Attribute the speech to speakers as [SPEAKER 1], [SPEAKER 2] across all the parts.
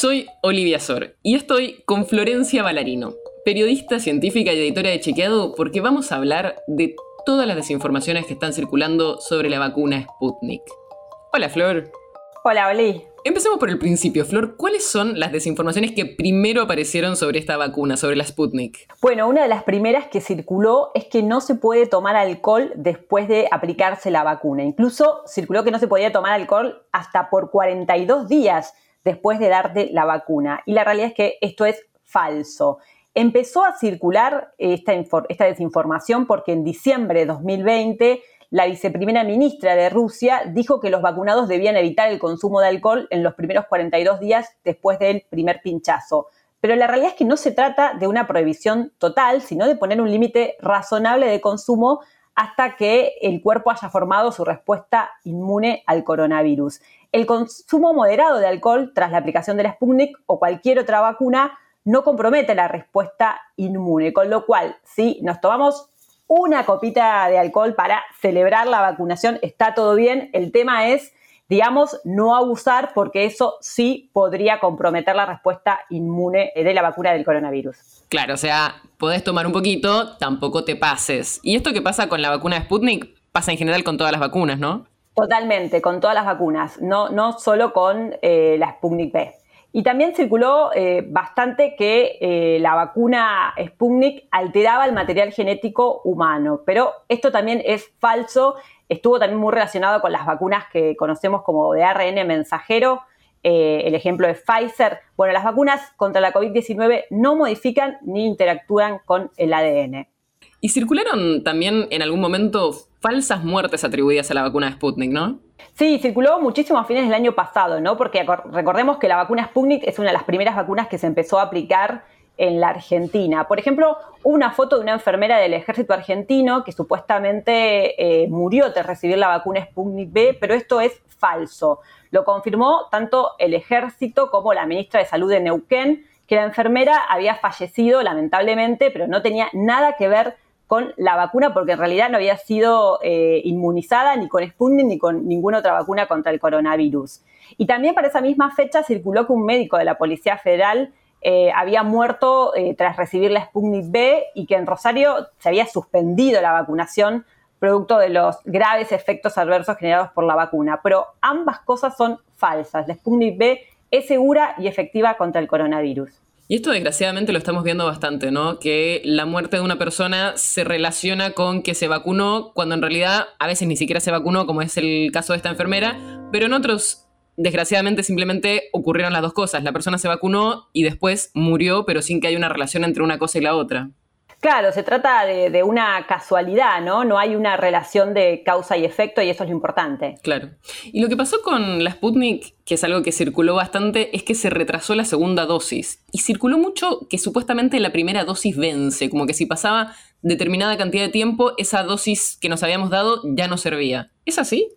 [SPEAKER 1] Soy Olivia Sor y estoy con Florencia Ballarino, periodista, científica y editora de Chequeado, porque vamos a hablar de todas las desinformaciones que están circulando sobre la vacuna Sputnik. Hola, Flor.
[SPEAKER 2] Hola, Oli.
[SPEAKER 1] Empecemos por el principio, Flor. ¿Cuáles son las desinformaciones que primero aparecieron sobre esta vacuna, sobre la Sputnik?
[SPEAKER 2] Bueno, una de las primeras que circuló es que no se puede tomar alcohol después de aplicarse la vacuna. Incluso circuló que no se podía tomar alcohol hasta por 42 días después de darte la vacuna. Y la realidad es que esto es falso. Empezó a circular esta, esta desinformación porque en diciembre de 2020 la viceprimera ministra de Rusia dijo que los vacunados debían evitar el consumo de alcohol en los primeros 42 días después del primer pinchazo. Pero la realidad es que no se trata de una prohibición total, sino de poner un límite razonable de consumo hasta que el cuerpo haya formado su respuesta inmune al coronavirus. El consumo moderado de alcohol tras la aplicación de la Sputnik o cualquier otra vacuna no compromete la respuesta inmune, con lo cual si nos tomamos una copita de alcohol para celebrar la vacunación, está todo bien. El tema es, digamos, no abusar porque eso sí podría comprometer la respuesta inmune de la vacuna del coronavirus.
[SPEAKER 1] Claro, o sea, podés tomar un poquito, tampoco te pases. Y esto que pasa con la vacuna de Sputnik pasa en general con todas las vacunas, ¿no?
[SPEAKER 2] Totalmente, con todas las vacunas, no, no solo con eh, la Sputnik B. Y también circuló eh, bastante que eh, la vacuna Sputnik alteraba el material genético humano, pero esto también es falso, estuvo también muy relacionado con las vacunas que conocemos como de ARN mensajero, el ejemplo de Pfizer. Bueno, las vacunas contra la COVID-19 no modifican ni interactúan con el ADN.
[SPEAKER 1] Y circularon también en algún momento falsas muertes atribuidas a la vacuna de Sputnik, ¿no?
[SPEAKER 2] Sí, circuló muchísimo a fines del año pasado, ¿no? Porque recordemos que la vacuna Sputnik es una de las primeras vacunas que se empezó a aplicar en la Argentina. Por ejemplo, una foto de una enfermera del ejército argentino que supuestamente eh, murió tras recibir la vacuna Sputnik B, pero esto es falso. Lo confirmó tanto el ejército como la ministra de Salud de Neuquén, que la enfermera había fallecido lamentablemente, pero no tenía nada que ver con la vacuna porque en realidad no había sido eh, inmunizada ni con Sputnik ni con ninguna otra vacuna contra el coronavirus. Y también para esa misma fecha circuló que un médico de la Policía Federal eh, había muerto eh, tras recibir la Sputnik B y que en Rosario se había suspendido la vacunación producto de los graves efectos adversos generados por la vacuna. Pero ambas cosas son falsas. La Sputnik B es segura y efectiva contra el coronavirus.
[SPEAKER 1] Y esto desgraciadamente lo estamos viendo bastante, ¿no? Que la muerte de una persona se relaciona con que se vacunó, cuando en realidad a veces ni siquiera se vacunó, como es el caso de esta enfermera, pero en otros, desgraciadamente, simplemente ocurrieron las dos cosas. La persona se vacunó y después murió, pero sin que haya una relación entre una cosa y la otra.
[SPEAKER 2] Claro, se trata de, una casualidad, ¿no? No hay una relación de causa y efecto y eso es lo importante.
[SPEAKER 1] Claro. Y lo que pasó con la Sputnik, que es algo que circuló bastante, es que se retrasó la segunda dosis. Y circuló mucho que supuestamente la primera dosis vence, como que si pasaba determinada cantidad de tiempo, esa dosis que nos habíamos dado ya no servía. ¿Es así?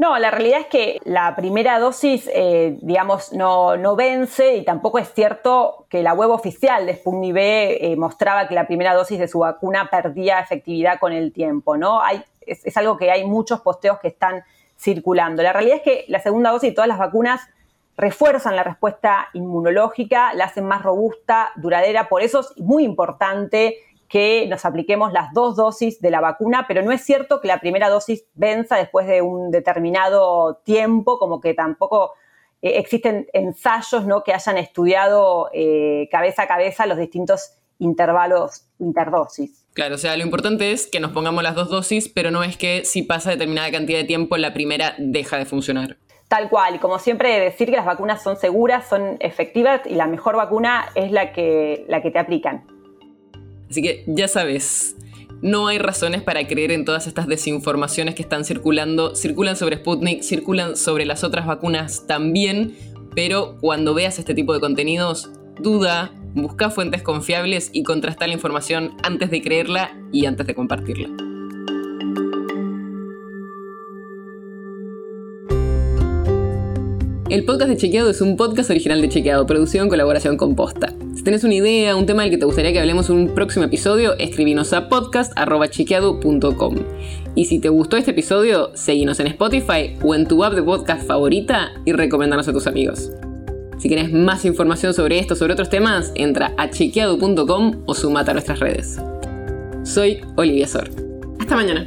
[SPEAKER 2] No, la realidad es que la primera dosis, eh, digamos, no, no, vence y tampoco es cierto que la web oficial de Sputnik eh, mostraba que la primera dosis de su vacuna perdía efectividad con el tiempo, ¿no? Es, es, algo que hay muchos posteos que están circulando. La realidad es que la segunda dosis de todas las vacunas refuerzan la respuesta inmunológica, la hacen más robusta, duradera, por eso es muy importante que nos apliquemos las dos dosis de la vacuna, pero no es cierto que la primera dosis venza después de un determinado tiempo, como que tampoco eh, existen ensayos ¿no? que hayan estudiado eh, cabeza a cabeza los distintos intervalos interdosis.
[SPEAKER 1] Claro, o sea, lo importante es que nos pongamos las dos dosis, pero no es que si pasa determinada cantidad de tiempo, la primera deja de funcionar.
[SPEAKER 2] Tal cual, y como siempre decir que las vacunas son seguras, son efectivas y la mejor vacuna es la que, la que te aplican.
[SPEAKER 1] Así que ya sabes, no hay razones para creer en todas estas desinformaciones que están circulando. Circulan sobre Sputnik, circulan sobre las otras vacunas también, pero cuando veas este tipo de contenidos, duda, Busca fuentes confiables y contrasta la información antes de creerla y antes de compartirla. El podcast de Chequeado es un podcast original de Chequeado, producido en colaboración con Posta. Si tenés una idea, un tema del que te gustaría que hablemos en un próximo episodio, escribinos a podcast.chequeado.com. Y si te gustó este episodio, seguinos en Spotify o en tu app de podcast favorita y recomendanos a tus amigos. Si querés más información sobre esto o sobre otros temas, entra a chequeado.com o sumate a nuestras redes. Soy Olivia Sor. Hasta mañana.